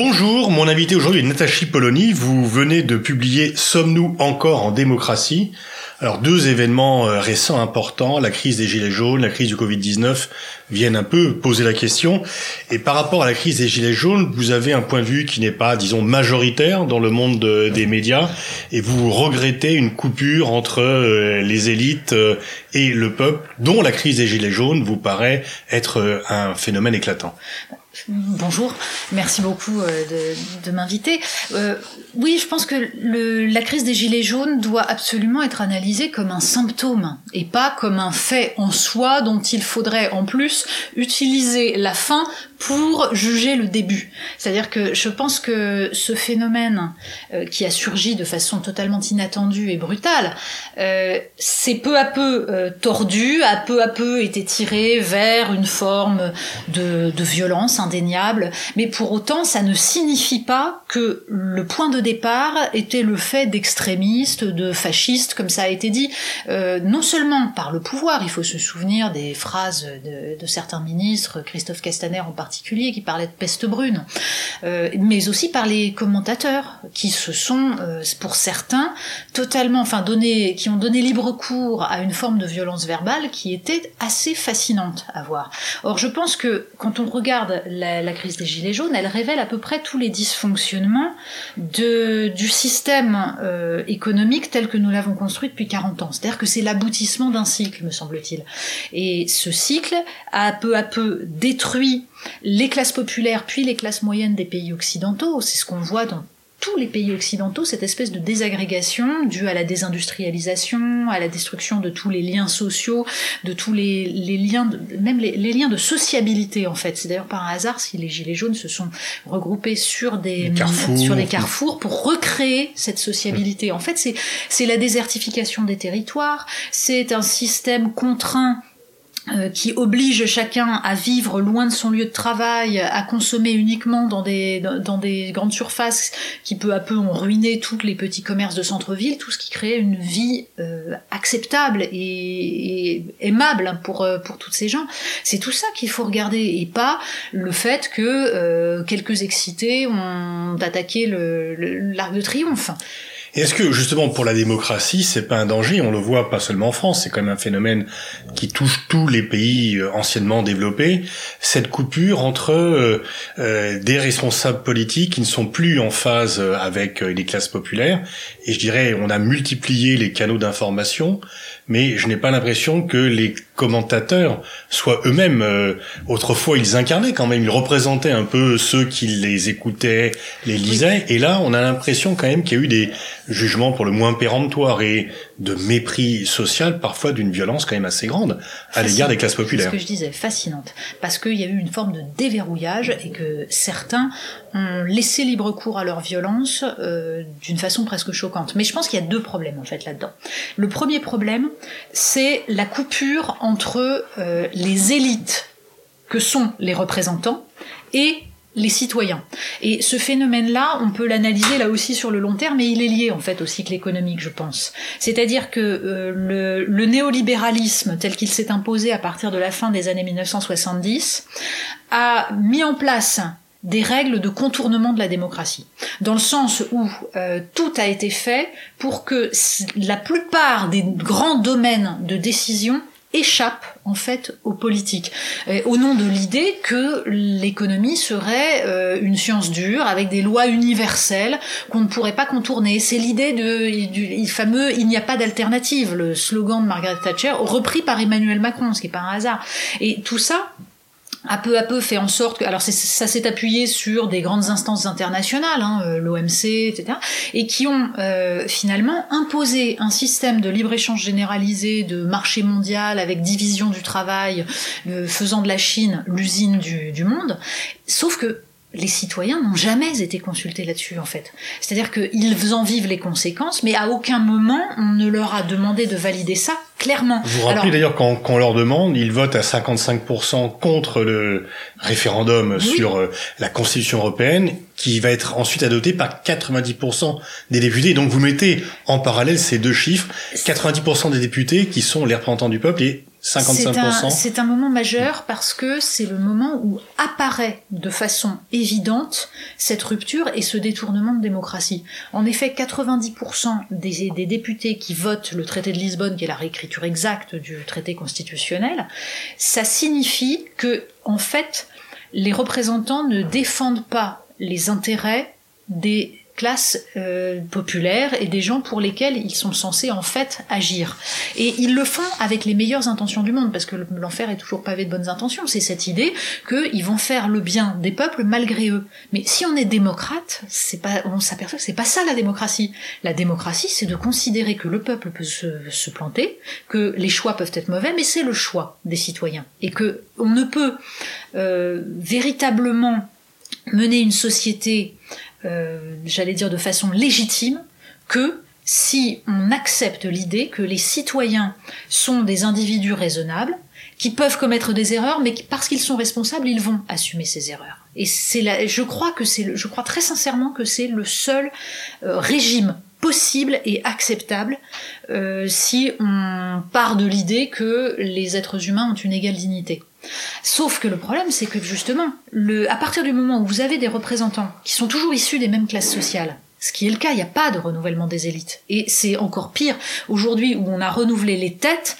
Bonjour, mon invité aujourd'hui est Natachi Polony. Vous venez de publier Sommes-nous encore en démocratie? Alors deux événements euh, récents importants, la crise des gilets jaunes, la crise du Covid-19 viennent un peu poser la question. Et par rapport à la crise des gilets jaunes, vous avez un point de vue qui n'est pas, disons, majoritaire dans le monde des médias, et vous regrettez une coupure entre euh, les élites euh, et le peuple, dont la crise des gilets jaunes vous paraît être un phénomène éclatant. Bonjour, merci beaucoup euh, de, m'inviter. Euh, oui, je pense que la crise des Gilets jaunes doit absolument être analysée comme un symptôme et pas comme un fait en soi dont il faudrait en plus utiliser la fin pour juger le début. C'est-à-dire que je pense que ce phénomène euh, qui a surgi de façon totalement inattendue et brutale, euh, c'est peu à peu euh, tordu, a peu à peu été tiré vers une forme de, de, violence indéniable, mais pour autant ça ne signifie pas que le point de départ était le fait d'extrémistes, de fascistes, comme ça a été dit, non seulement par le pouvoir, il faut se souvenir des phrases de, de certains ministres, Christophe Castaner en particulier, particulier qui parlait de peste brune, euh, mais aussi par les commentateurs qui se sont, euh, pour certains, totalement, enfin donné, qui ont donné libre cours à une forme de violence verbale qui était assez fascinante à voir. Or, je pense que quand on regarde la, crise des gilets jaunes, elle révèle à peu près tous les dysfonctionnements du système euh, économique tel que nous l'avons construit depuis 40 ans. C'est-à-dire que c'est l'aboutissement d'un cycle, me semble-t-il. Et ce cycle a peu à peu détruit les classes populaires puis les classes moyennes des pays occidentaux. C'est ce qu'on voit dans tous les pays occidentaux, cette espèce de désagrégation due à la désindustrialisation, à la destruction de tous les liens sociaux, de tous les, liens, de, même les, liens de sociabilité en fait. C'est d'ailleurs par un hasard si les Gilets jaunes se sont regroupés sur des, carrefours. sur des carrefours pour recréer cette sociabilité. En fait, c'est la désertification des territoires, c'est un système contraint qui oblige chacun à vivre loin de son lieu de travail, à consommer uniquement dans des, dans des grandes surfaces qui peu à peu ont ruiné tous les petits commerces de centre-ville, tout ce qui créait une vie euh, acceptable et, aimable pour, euh, pour toutes ces gens. C'est tout ça qu'il faut regarder et pas le fait que quelques excités ont attaqué l'arc de triomphe. Est-ce que justement pour la démocratie, c'est pas un danger? On le voit pas seulement en France, c'est quand même un phénomène qui touche tous les pays euh, anciennement développés. Cette coupure entre euh, euh, des responsables politiques qui ne sont plus en phase avec les classes populaires, et je dirais on a multiplié les canaux d'information, mais je n'ai pas l'impression que les commentateurs soient eux-mêmes. Euh, autrefois, ils incarnaient quand même, ils représentaient un peu ceux qui les écoutaient, les lisaient, et là, on a l'impression quand même qu'il y a eu des jugements pour le moins péremptoires et de mépris social, parfois d'une violence quand même assez grande à l'égard des classes populaires. Ce que je disais, fascinante, parce qu'il y a eu une forme de déverrouillage et que certains ont laissé libre cours à leur violence euh, d'une façon presque choquante. Mais je pense qu'il y a deux problèmes en fait là-dedans. Le premier problème, c'est la coupure entre euh, les élites que sont les représentants et les citoyens. Et ce phénomène-là, on peut l'analyser là aussi sur le long terme, mais il est lié en fait au cycle économique, je pense. C'est-à-dire que euh, le, le, néolibéralisme tel qu'il s'est imposé à partir de la fin des années 1970 a mis en place des règles de contournement de la démocratie, dans le sens où euh, tout a été fait pour que la plupart des grands domaines de décision échappent en fait aux politiques, au nom de l'idée que l'économie serait euh, une science dure avec des lois universelles qu'on ne pourrait pas contourner. C'est l'idée de, du fameux "il n'y a pas d'alternative", le slogan de Margaret Thatcher, repris par Emmanuel Macron, ce qui est pas un hasard. Et tout ça, a peu à peu fait en sorte que, alors ça s'est appuyé sur des grandes instances internationales, hein, euh, l'OMC, etc., et qui ont euh, finalement imposé un système de libre-échange généralisé, de marché mondial avec division du travail, euh, faisant de la Chine l'usine du, du monde, sauf que les citoyens n'ont jamais été consultés là-dessus en fait. C'est-à-dire qu'ils en vivent les conséquences, mais à aucun moment on ne leur a demandé de valider ça clairement. Vous vous rappelez d'ailleurs quand, on leur demande, ils votent à 55% contre le référendum sur euh, la Constitution européenne, qui va être ensuite adopté par 90% des députés. Donc vous mettez en parallèle ces deux chiffres, 90% des députés qui sont les représentants du peuple et 55%. C'est un, moment majeur parce que c'est le moment où apparaît de façon évidente cette rupture et ce détournement de démocratie. En effet, 90% des, des députés qui votent le traité de Lisbonne, qui est la réécriture exacte du traité constitutionnel, ça signifie que, en fait, les représentants ne défendent pas les intérêts des classes euh, populaires et des gens pour lesquels ils sont censés en fait agir. Et ils le font avec les meilleures intentions du monde, parce que l'enfer est toujours pavé de bonnes intentions. C'est cette idée qu'ils vont faire le bien des peuples malgré eux. Mais si on est démocrate, c'est pas, on s'aperçoit que c'est pas ça la démocratie. La démocratie, c'est de considérer que le peuple peut se, se planter, que les choix peuvent être mauvais, mais c'est le choix des citoyens et que on ne peut euh, véritablement mener une société j'allais dire de façon légitime, que si on accepte l'idée que les citoyens sont des individus raisonnables, qui peuvent commettre des erreurs, mais parce qu'ils sont responsables, ils vont assumer ces erreurs. Et c'est là, je crois que c'est, je crois très sincèrement que c'est le seul euh, régime possible et acceptable euh, si on part de l'idée que les êtres humains ont une égale dignité. Sauf que le problème, c'est que justement, le, à partir du moment où vous avez des représentants qui sont toujours issus des mêmes classes sociales, ce qui est le cas, il n'y a pas de renouvellement des élites. Et c'est encore pire aujourd'hui où on a renouvelé les têtes,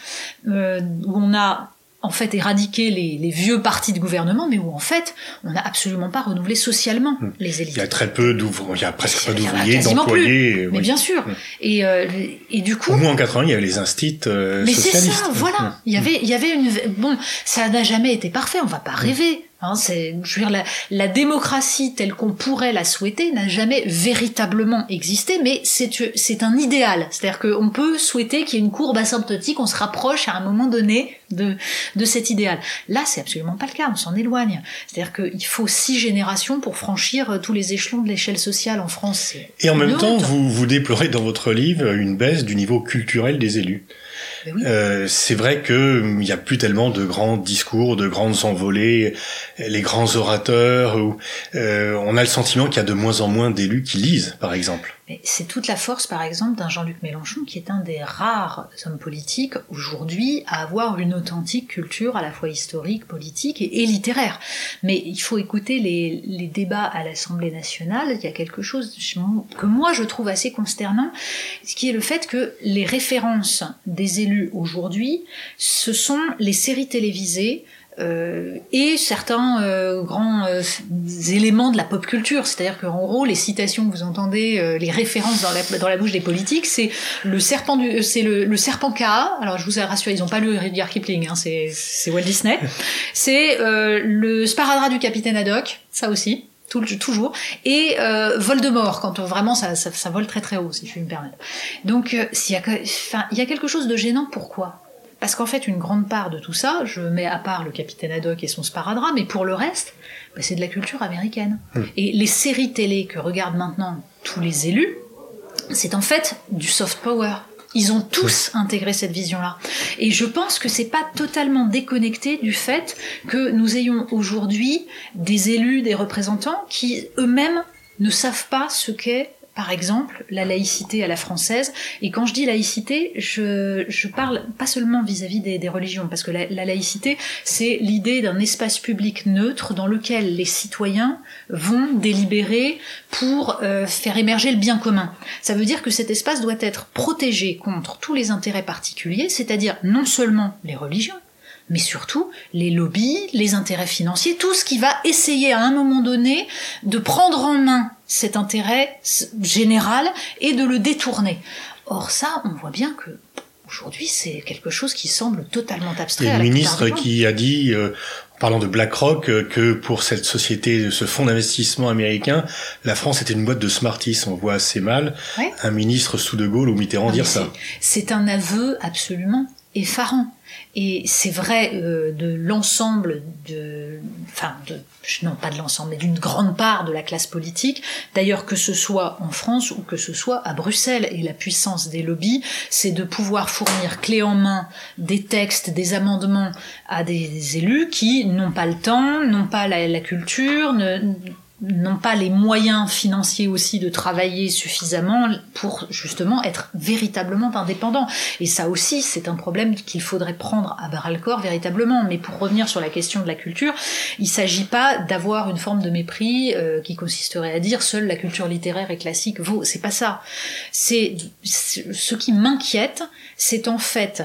euh, où on a en fait éradiquer les, les, vieux partis de gouvernement, mais où en fait on n'a absolument pas renouvelé socialement hmm. les élites. Il y a très peu d'ouvriers, il y a presque pas d'ouvriers, d'employés. Mais bien sûr. Hmm. Et, euh, et du coup. Au moins en 80, il y avait les instits euh, mais socialistes. Mais c'est ça, voilà. Hmm. Il y avait, il y avait une. Bon, ça n'a jamais été parfait. On va pas rêver. Hein, c'est, je veux dire, la, la démocratie telle qu'on pourrait la souhaiter n'a jamais véritablement existé, mais c'est, c'est un idéal. C'est-à-dire qu'on peut souhaiter qu'il y ait une courbe asymptotique, on se rapproche à un moment donné de, de cet idéal. Là, c'est absolument pas le cas, on s'en éloigne. C'est-à-dire qu'il faut six générations pour franchir tous les échelons de l'échelle sociale en France. Et en même temps, vous, vous déplorez dans votre livre une baisse du niveau culturel des élus. Euh, c'est vrai que il n'y a plus tellement de grands discours, de grandes envolées, les grands orateurs. euh, on a le sentiment qu'il y a de moins en moins d'élus qui lisent, par exemple. C'est toute la force, par exemple, d'un Jean-Luc Mélenchon, qui est un des rares hommes politiques aujourd'hui à avoir une authentique culture à la fois historique, politique et, littéraire. Mais il faut écouter les, les débats à l'Assemblée nationale. Il y a quelque chose que moi je trouve assez consternant, ce qui est le fait que les références des élus aujourd'hui, ce sont les séries télévisées euh, et certains euh, grands euh, éléments de la pop culture. C'est-à-dire qu'en gros, les citations que vous entendez, les références dans la, dans la bouche des politiques, c'est le serpent du, c'est le, le, serpent K. Alors je vous ai rassuré, ils n'ont pas lu Rudyard Kipling, hein, c'est, c'est Walt Disney. C'est le sparadrap du capitaine Haddock, ça aussi. Tout, toujours et Voldemort quand on, vraiment ça, ça, ça, vole très très haut si je puis me permettre donc s'il y a enfin il y a quelque chose de gênant pourquoi? Parce qu'en fait, une grande part de tout ça, je mets à part le capitaine Haddock et son sparadrap, mais pour le reste, bah, c'est de la culture américaine. Hmm. Et les séries télé que regardent maintenant tous les élus, c'est en fait du soft power. Ils ont tous intégré cette vision-là. Et je pense que c'est pas totalement déconnecté du fait que nous ayons aujourd'hui des élus, des représentants qui eux-mêmes ne savent pas ce qu'est par exemple, la laïcité à la française. Et quand je dis laïcité, je, je parle pas seulement vis-à-vis des, religions, parce que la, la laïcité, c'est l'idée d'un espace public neutre dans lequel les citoyens vont délibérer pour euh, faire émerger le bien commun. Ça veut dire que cet espace doit être protégé contre tous les intérêts particuliers, c'est-à-dire non seulement les religions, mais surtout les lobbies, les intérêts financiers, tout ce qui va essayer à un moment donné de prendre en main cet intérêt général et de le détourner. Or ça, on voit bien que aujourd'hui, c'est quelque chose qui semble totalement abstrait. Il y a le ministre qui a dit, euh, en parlant de BlackRock, euh, que pour cette société, ce fonds d'investissement américain, la France était une boîte de Smarties. On voit assez mal un ministre sous De Gaulle ou Mitterrand dire ça. C'est un aveu absolument effarant. Et c'est vrai euh, de l'ensemble de, enfin, de, non pas de l'ensemble, mais d'une grande part de la classe politique. D'ailleurs, que ce soit en France ou que ce soit à Bruxelles. Et la puissance des lobbies, c'est de pouvoir fournir clé en main des textes, des amendements à des élus qui n'ont pas le temps, n'ont pas la, la culture, ne, n'ont pas les moyens financiers aussi de travailler suffisamment pour justement être véritablement indépendants. Et ça aussi, c'est un problème qu'il faudrait prendre à bras le corps véritablement. Mais pour revenir sur la question de la culture, il s'agit pas d'avoir une forme de mépris euh, qui consisterait à dire seule la culture littéraire et classique vaut. C'est pas ça. C'est ce qui m'inquiète, c'est en fait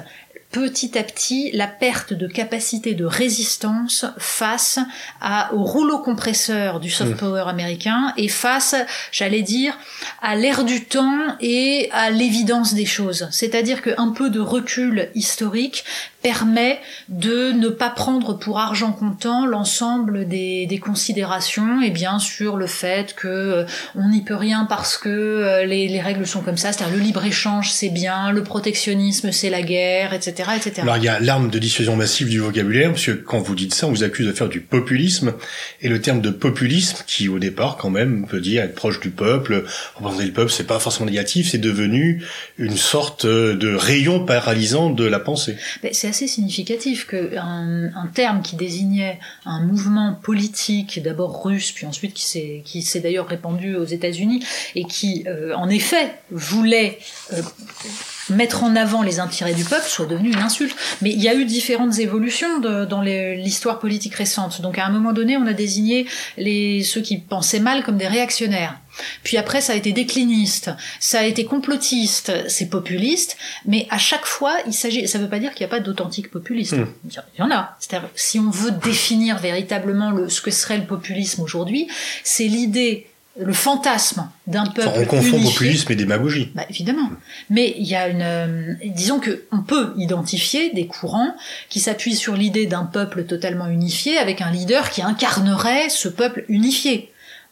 petit à petit la perte de capacité de résistance face à, au rouleau compresseur du soft power américain et face, j'allais dire, à l'ère du temps et à l'évidence des choses. C'est-à-dire qu'un peu de recul historique permet de ne pas prendre pour argent comptant l'ensemble des, des, considérations et bien sûr le fait que euh, on n'y peut rien parce que euh, les, les, règles sont comme ça, c'est-à-dire le libre échange c'est bien, le protectionnisme c'est la guerre, etc., etc. Alors il y a l'arme de dissuasion massive du vocabulaire, parce que quand vous dites ça, on vous accuse de faire du populisme et le terme de populisme, qui au départ quand même veut dire être proche du peuple, représenter le peuple, c'est pas forcément négatif, c'est devenu une sorte de rayon paralysant de la pensée. C'est assez significatif qu'un un terme qui désignait un mouvement politique, d'abord russe, puis ensuite qui s'est qui s'est d'ailleurs répandu aux États-Unis et qui, euh, en effet, voulait euh, mettre en avant les intérêts du peuple soit devenu une insulte. Mais il y a eu différentes évolutions de, dans l'histoire politique récente. Donc à un moment donné, on a désigné les, ceux qui pensaient mal comme des réactionnaires. Puis après, ça a été décliniste, ça a été complotiste, c'est populiste, mais à chaque fois, il s'agit, ça veut pas dire qu'il n'y a pas d'authentique populiste. Hmm. Il y en a. C'est-à-dire, si on veut définir véritablement le, ce que serait le populisme aujourd'hui, c'est l'idée le fantasme d'un peuple on confond populisme et démagogie. Bah, évidemment. Mais il y a une, euh, disons que on peut identifier des courants qui s'appuient sur l'idée d'un peuple totalement unifié avec un leader qui incarnerait ce peuple unifié.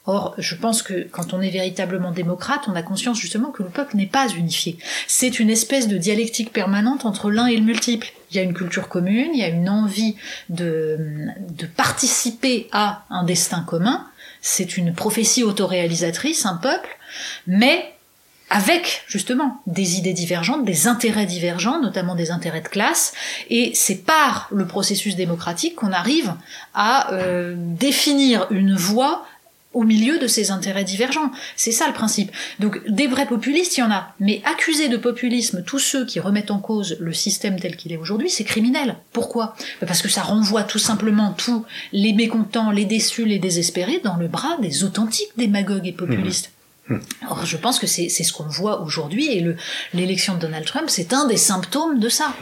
Or, je pense que quand on est véritablement démocrate, on a conscience justement que le peuple n'est pas unifié. C'est une espèce de dialectique permanente entre l'un et le multiple. Il y a une culture commune, il y a une envie de, de participer à un destin commun, c'est une prophétie autoréalisatrice, un peuple, mais avec justement des idées divergentes, des intérêts divergents, notamment des intérêts de classe, et c'est par le processus démocratique qu'on arrive à euh, définir une voie au milieu de ces intérêts divergents. C'est ça le principe. Donc des vrais populistes, il y en a. Mais accuser de populisme tous ceux qui remettent en cause le système tel qu'il est aujourd'hui, c'est criminel. Pourquoi? Bah, Parce que ça renvoie tout simplement tous les mécontents, les déçus, les désespérés dans le bras des authentiques démagogues et populistes. Alors, je pense que c'est ce qu'on voit aujourd'hui et l'élection de Donald Trump, c'est un des symptômes de ça.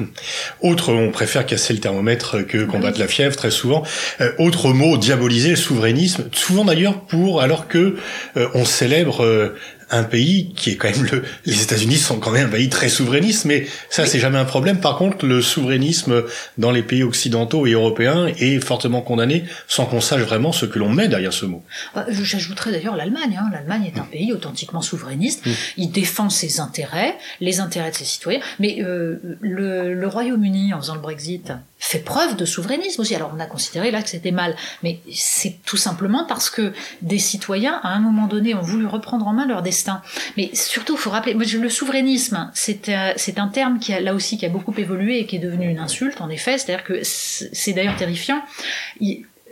Autre, on préfère casser le thermomètre que combattre la fièvre très souvent. Euh, autre mot, diaboliser le souverainisme, souvent d'ailleurs pour alors que euh, on célèbre euh, un pays qui est quand même le, les États-Unis sont quand même un pays très souverainiste, mais ça c'est jamais un problème. Par contre, le souverainisme dans les pays occidentaux et européens est fortement condamné sans qu'on sache vraiment ce que l'on met derrière ce mot. Bah, j'ajouterais d'ailleurs l'Allemagne. Hein. L'Allemagne est un pays authentiquement souverainiste. Mm. Il défend ses intérêts, les intérêts de ses citoyens. Mais euh, le, le Royaume-Uni, en faisant le Brexit, fait preuve de souverainisme aussi. Alors on a considéré là que c'était mal, mais c'est tout simplement parce que des citoyens, à un moment donné, ont voulu reprendre en main leur destin. Mais surtout, il faut rappeler, le souverainisme, c'est euh, c'est un terme qui a là aussi qui a beaucoup évolué et qui est devenu une insulte, en effet. C'est-à-dire que c'est d'ailleurs terrifiant.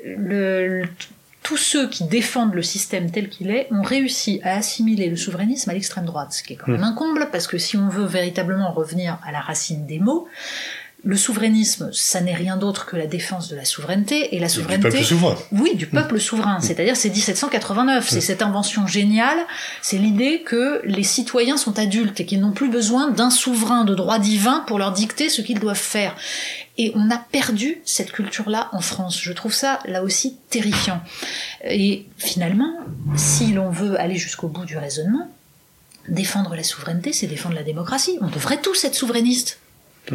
le, tous ceux qui défendent le système tel qu'il est ont réussi à assimiler le souverainisme à l'extrême droite, ce qui est quand même mmh. un comble, parce que si on veut véritablement revenir à la racine des mots, le souverainisme, ça n'est rien d'autre que la défense de la souveraineté et la souveraineté. Du peuple souverain. Oui, du peuple mmh. souverain. C'est-à-dire, c'est 1789. C'est mmh. cette invention géniale. C'est l'idée que les citoyens sont adultes et qu'ils n'ont plus besoin d'un souverain de droit divin pour leur dicter ce qu'ils doivent faire. Et on a perdu cette culture-là en France. Je trouve ça, là aussi, terrifiant. Et finalement, si l'on veut aller jusqu'au bout du raisonnement, défendre la souveraineté, c'est défendre la démocratie. On devrait tous être souverainistes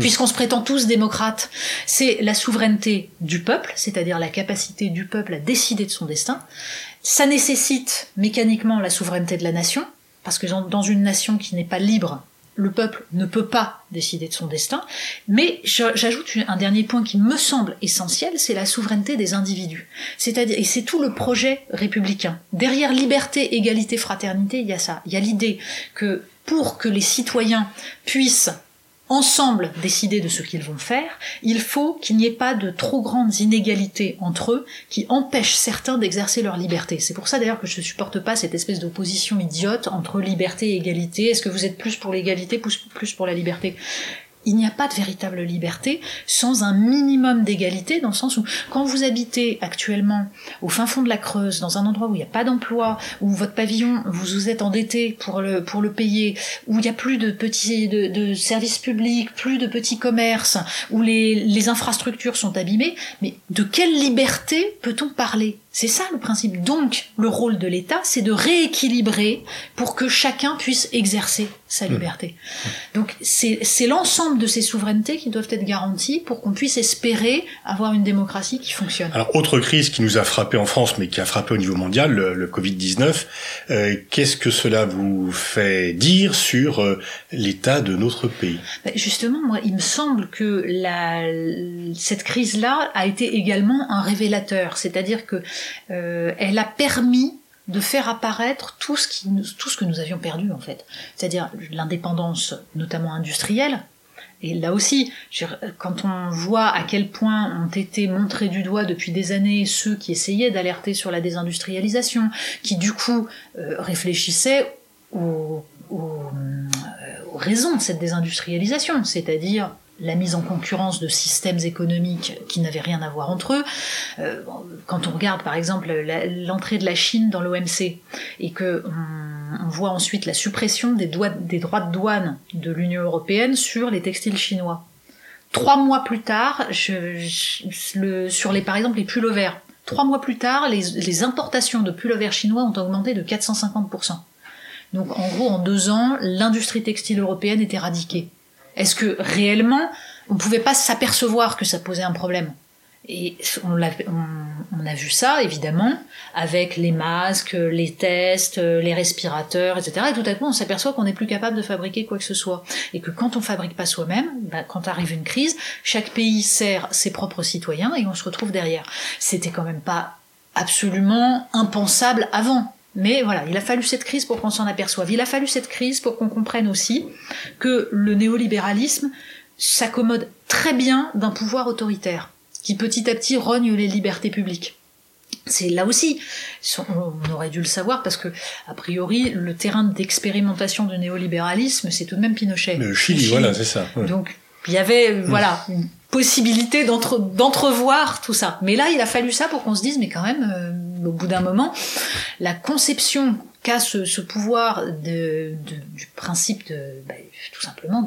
puisqu'on se prétend tous démocrates, c'est la souveraineté du peuple, c'est-à-dire la capacité du peuple à décider de son destin. Ça nécessite mécaniquement la souveraineté de la nation, parce que dans une nation qui n'est pas libre, le peuple ne peut pas décider de son destin. Mais j'ajoute un dernier point qui me semble essentiel, c'est la souveraineté des individus. C'est-à-dire, et c'est tout le projet républicain. Derrière liberté, égalité, fraternité, il y a ça. Il y a l'idée que pour que les citoyens puissent ensemble décider de ce qu'ils vont faire, il faut qu'il n'y ait pas de trop grandes inégalités entre eux qui empêchent certains d'exercer leur liberté. C'est pour ça d'ailleurs que je ne supporte pas cette espèce d'opposition idiote entre liberté et égalité. Est-ce que vous êtes plus pour l'égalité, plus pour la liberté? Il n'y a pas de véritable liberté sans un minimum d'égalité, dans le sens où quand vous habitez actuellement au fin fond de la Creuse, dans un endroit où il n'y a pas d'emploi, où votre pavillon, vous vous êtes endetté pour le, pour le payer, où il n'y a plus de petits de, services publics, plus de petits commerces, où les, les infrastructures sont abîmées, mais de quelle liberté peut-on parler? C'est ça le principe. Donc, le rôle de l'État, c'est de rééquilibrer pour que chacun puisse exercer sa mmh. liberté. Donc, c'est l'ensemble de ces souverainetés qui doivent être garanties pour qu'on puisse espérer avoir une démocratie qui fonctionne. Alors, autre crise qui nous a frappé en France, mais qui a frappé au niveau mondial, le, Covid-19. Euh, qu'est-ce que cela vous fait dire sur euh, l'état de notre pays? Ben, Justement, moi, il me semble que la, cette crise-là a été également un révélateur. C'est-à-dire que euh, elle a permis de faire apparaître tout ce, qui, tout ce que nous avions perdu en fait. C'est-à-dire l'indépendance notamment industrielle. Et là aussi, quand on voit à quel point ont été montrés du doigt depuis des années ceux qui essayaient d'alerter sur la désindustrialisation, qui du coup euh, réfléchissaient aux, aux raisons de cette désindustrialisation, c'est-à-dire la mise en concurrence de systèmes économiques qui n'avaient rien à voir entre eux. Euh, quand on regarde par exemple l'entrée de la Chine dans l'OMC et que on, voit ensuite la suppression des, droits de douane de l'Union européenne sur les textiles chinois. Trois mois plus tard, sur les par exemple les pullovers, trois mois plus tard, les, importations de pullovers chinois ont augmenté de 450%. Donc en gros, en deux ans, l'industrie textile européenne est éradiquée. Est-ce que réellement, on ne pouvait pas s'apercevoir que ça posait un problème? Et on a, vu ça, évidemment, avec les masques, les tests, les respirateurs, etc. Et tout à coup, on s'aperçoit qu'on n'est plus capable de fabriquer quoi que ce soit. Et que quand on fabrique pas soi-même, bah, quand arrive une crise, chaque pays sert ses propres citoyens et on se retrouve derrière. C'était quand même pas absolument impensable avant. Mais voilà, il a fallu cette crise pour qu'on s'en aperçoive. Il a fallu cette crise pour qu'on comprenne aussi que le néolibéralisme s'accommode très bien d'un pouvoir autoritaire, qui petit à petit rogne les libertés publiques. C'est là aussi, on aurait dû le savoir parce que, a priori, le terrain d'expérimentation du néolibéralisme, c'est tout de même Pinochet. Le Chili, voilà, c'est ça. Donc, il y avait, voilà, une possibilité d'entrevoir tout ça. Mais là, il a fallu ça pour qu'on se dise, mais quand même, euh, au bout d'un moment, la conception qu'a ce, pouvoir de, du principe de, bah, tout simplement,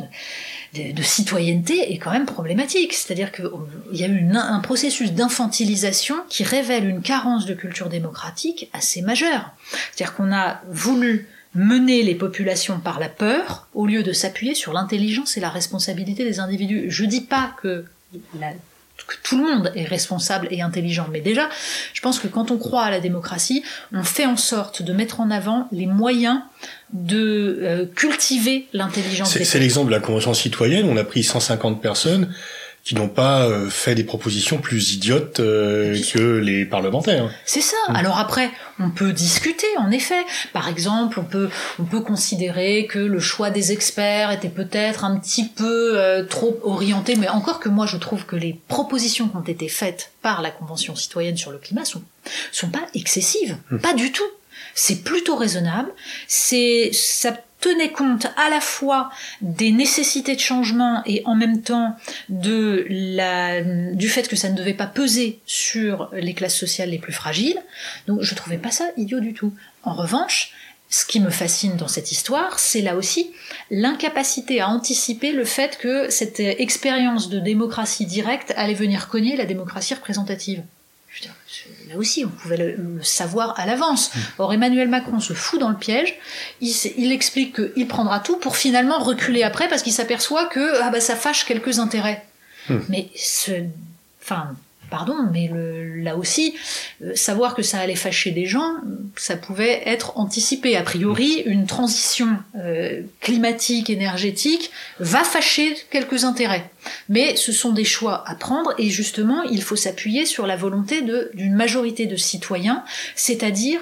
de, de, citoyenneté est quand même problématique. C'est-à-dire qu'il y a eu un processus d'infantilisation qui révèle une carence de culture démocratique assez majeure. C'est-à-dire qu'on a voulu mener les populations par la peur au lieu de s'appuyer sur l'intelligence et la responsabilité des individus. Je dis pas que, que tout le monde est responsable et intelligent, mais déjà, je pense que quand on croit à la démocratie, on fait en sorte de mettre en avant les moyens de euh, cultiver l'intelligence. C'est l'exemple de la Convention citoyenne, on a pris 150 personnes qui n'ont pas euh, fait des propositions plus idiotes euh, que les parlementaires. C'est ça. Mm. Alors après, on peut discuter, en effet. Par exemple, on peut on peut considérer que le choix des experts était peut-être un petit peu euh, trop orienté, mais encore que moi, je trouve que les propositions qui ont été faites par la Convention citoyenne sur le climat sont sont pas excessives, mm. pas du tout. C'est plutôt raisonnable. C'est ça tenait compte à la fois des nécessités de changement et en même temps du fait que ça ne devait pas peser sur les classes sociales les plus fragiles. Donc je trouvais pas ça idiot du tout. En revanche, ce qui me fascine dans cette histoire, c'est là aussi l'incapacité à anticiper le fait que cette expérience de démocratie directe allait venir cogner la démocratie représentative là aussi, on pouvait le, savoir à l'avance. Mm. Or, Emmanuel Macron se fout dans le piège. Il, il explique qu'il prendra tout pour finalement reculer après parce qu'il s'aperçoit que ah bah, ça fâche quelques intérêts. Mm. Mais ce, enfin, pardon, mais là aussi, euh, savoir que ça allait fâcher des gens, ça pouvait être anticipé. A priori, une transition euh, climatique, énergétique, va fâcher quelques intérêts. Mais ce sont des choix à prendre et justement, il faut s'appuyer sur la volonté d'une majorité de citoyens, c'est-à-dire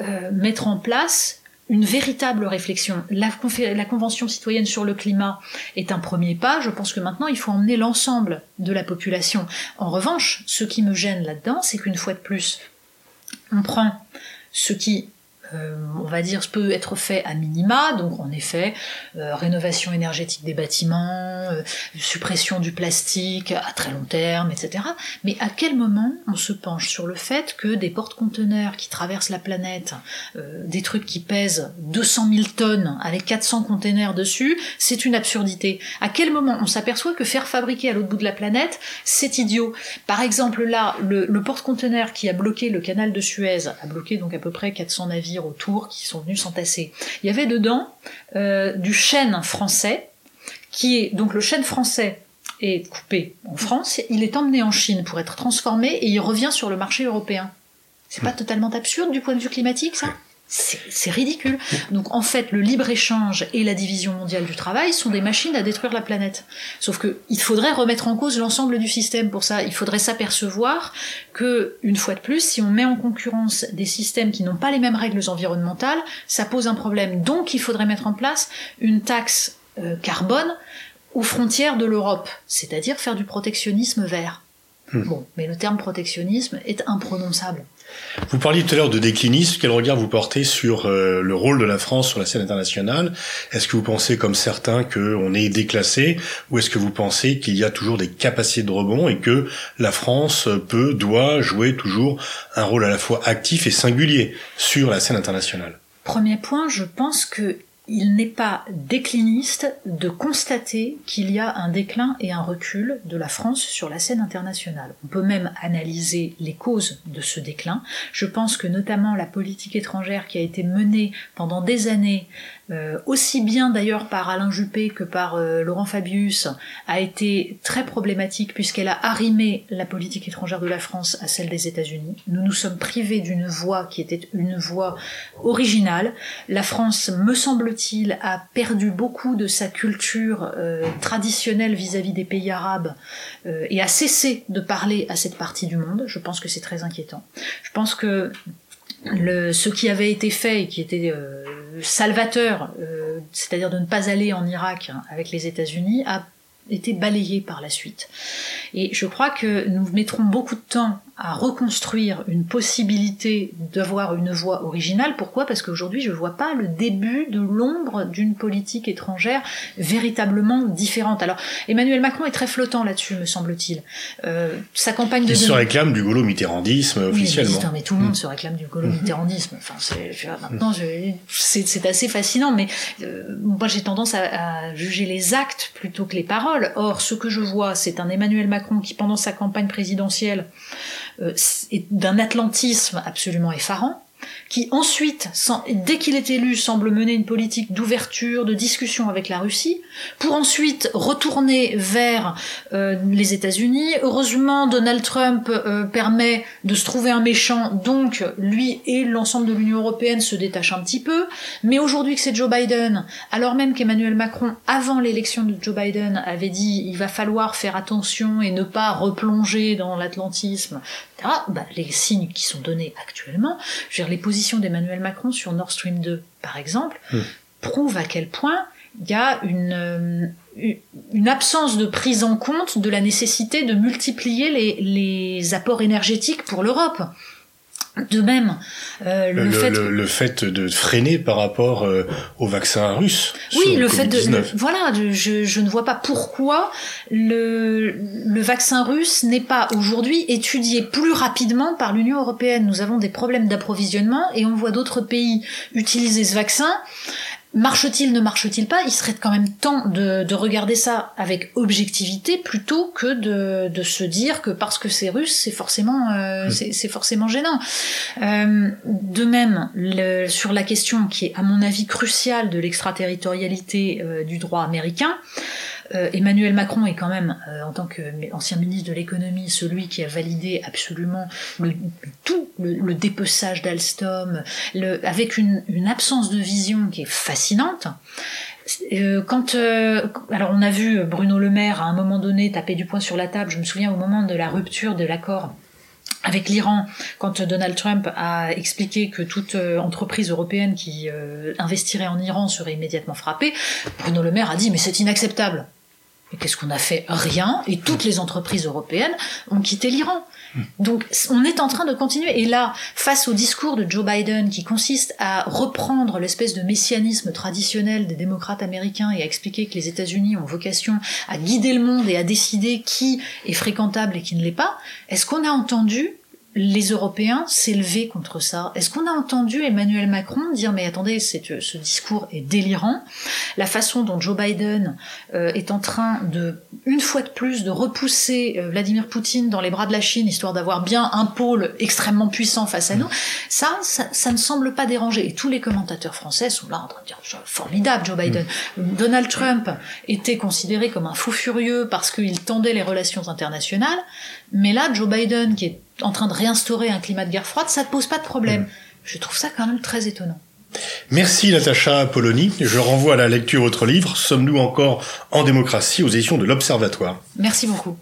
euh, mettre en place une véritable réflexion. La, Convention citoyenne sur le climat est un premier pas. Je pense que maintenant, il faut emmener l'ensemble de la population. En revanche, ce qui me gêne là-dedans, c'est qu'une fois de plus, on prend ce qui euh, on va dire, peut être fait à minima, donc en effet, euh, rénovation énergétique des bâtiments, euh, suppression du plastique à très long terme, etc. Mais à quel moment on se penche sur le fait que des porte-conteneurs qui traversent la planète, des trucs qui pèsent 200 000 tonnes avec 400 containers dessus, c'est une absurdité? À quel moment on s'aperçoit que faire fabriquer à l'autre bout de la planète, c'est idiot? Par exemple là, le porte-conteneur qui a bloqué le canal de Suez, a bloqué donc à peu près 400 navires autour qui sont venus s'entasser. Il y avait dedans euh, du chêne français, qui est donc le chêne français est coupé en France, il est emmené en Chine pour être transformé et il revient sur le marché européen. C'est pas totalement absurde du point de vue climatique, ça? C'est ridicule. Donc en fait, le libre-échange et la division mondiale du travail sont des machines à détruire la planète. Sauf que il faudrait remettre en cause l'ensemble du système pour ça. Il faudrait s'apercevoir que, une fois de plus, si on met en concurrence des systèmes qui n'ont pas les mêmes règles environnementales, ça pose un problème. Donc il faudrait mettre en place une taxe euh, carbone aux frontières de l'Europe, c'est-à-dire faire du protectionnisme vert. Hmm. Bon, mais le terme protectionnisme est imprononçable. Vous parliez tout à l'heure de déclinisme. Quel regard vous portez sur euh, le rôle de la France sur la scène internationale? Est-ce que vous pensez, comme certains, qu'on est déclassé, ou est-ce que vous pensez qu'il y a toujours des capacités de rebond et que la France peut, doit jouer toujours un rôle à la fois actif et singulier sur la scène internationale? Premier point, je pense que il n'est pas décliniste de constater qu'il y a un déclin et un recul de la France sur la scène internationale. On peut même analyser les causes de ce déclin. Je pense que notamment la politique étrangère qui a été menée pendant des années euh, aussi bien d'ailleurs par Alain Juppé que par euh, Laurent Fabius, a été très problématique puisqu'elle a arrimé la politique étrangère de la France à celle des États-Unis. Nous nous sommes privés d'une voix qui était une voix originale. La France, me semble-t-il, a perdu beaucoup de sa culture euh, traditionnelle vis-à-vis des pays arabes et a cessé de parler à cette partie du monde. Je pense que c'est très inquiétant. Je pense que le, ce qui avait été fait et qui était euh, salvateur, euh, c'est-à-dire de ne pas aller en Irak avec les États-Unis, a été balayé par la suite. Et je crois que nous mettrons beaucoup de temps à reconstruire une possibilité d'avoir une voix originale. Pourquoi? Parce qu'aujourd'hui, je ne vois pas le début de l'ombre d'une politique étrangère véritablement différente. Alors, Emmanuel Macron est très flottant là-dessus, me semble-t-il. Euh, sa campagne de... Il se réclame du gaulo-mitterrandisme officiellement. Mais, mais, tout le monde mm. se réclame du gaulo-mitterrandisme. Enfin, maintenant, c'est assez fascinant, mais euh, moi j'ai tendance à, à juger les actes plutôt que les paroles. Or, ce que je vois, c'est un Emmanuel Macron qui, pendant sa campagne présidentielle, euh, d'un atlantisme absolument effarant, qui ensuite, dès qu'il est élu, semble mener une politique d'ouverture, de discussion avec la Russie, pour ensuite retourner vers euh, les États-Unis. Heureusement, Donald Trump euh, permet de se trouver un méchant, donc lui et l'ensemble de l'Union européenne se détachent un petit peu. Mais aujourd'hui que c'est Joe Biden, alors même qu'Emmanuel Macron, avant l'élection de Joe Biden, avait dit il va falloir faire attention et ne pas replonger dans l'atlantisme, bah, les signes qui sont donnés actuellement, je veux dire, les positions d'Emmanuel Macron sur Nord Stream 2, par exemple, hmm. prouvent à quel point il y a une, euh, une absence de prise en compte de la nécessité de multiplier les, les apports énergétiques pour l'Europe. De même, euh, le, fait le, fait de freiner par rapport euh, au vaccin russe. Oui, le, fait de voilà, je, je, ne vois pas pourquoi le, le vaccin russe n'est pas aujourd'hui étudié plus rapidement par l'Union européenne. Nous avons des problèmes d'approvisionnement et on voit d'autres pays utiliser ce vaccin Marche-t-il, ne marche-t-il pas? Il serait quand même temps de, de, regarder ça avec objectivité plutôt que de, de se dire que parce que c'est russe, c'est forcément, euh, c'est forcément gênant. Euh, de même, le, sur la question qui est à mon avis cruciale de l'extraterritorialité euh, du droit américain, euh, Emmanuel Macron est quand même, euh, en tant qu'ancien ministre de l'économie, celui qui a validé absolument tout le, dépeçage d'Alstom, avec une, absence de vision qui est fascinante. Euh, quand alors on a vu Bruno Le Maire à un moment donné taper du poing sur la table, je me souviens au moment de la rupture de l'accord avec l'Iran, quand Donald Trump a expliqué que toute entreprise européenne qui investirait en Iran serait immédiatement frappée, Bruno Le Maire a dit mais c'est inacceptable. Et qu'est-ce qu'on a fait? Rien. Et toutes les entreprises européennes ont quitté l'Iran. Donc on est en train de continuer. Et là, face au discours de Joe Biden qui consiste à reprendre l'espèce de messianisme traditionnel des démocrates américains et à expliquer que les États-Unis ont vocation à guider le monde et à décider qui est fréquentable et qui ne l'est pas, est-ce qu'on a entendu les Européens s'élever contre ça. Est-ce qu'on a entendu Emmanuel Macron dire mais attendez, ce discours est délirant. La façon dont Joe Biden euh, est en train de, une fois de plus, de repousser euh, Vladimir Poutine dans les bras de la Chine, histoire d'avoir bien un pôle extrêmement puissant face à nous, ça, ça, ne semble pas déranger. Et tous les commentateurs français sont là en train de dire formidable Joe Biden. Donald Trump était considéré comme un fou furieux parce qu'il tendait les relations internationales, mais là Joe Biden qui est en train de réinstaurer un climat de guerre froide, ça ne pose pas de problème. Mm. Je trouve ça quand même très étonnant. Merci Natacha Polony. Je renvoie à la lecture de votre livre Sommes-nous encore en démocratie aux éditions de l'Observatoire? Merci beaucoup.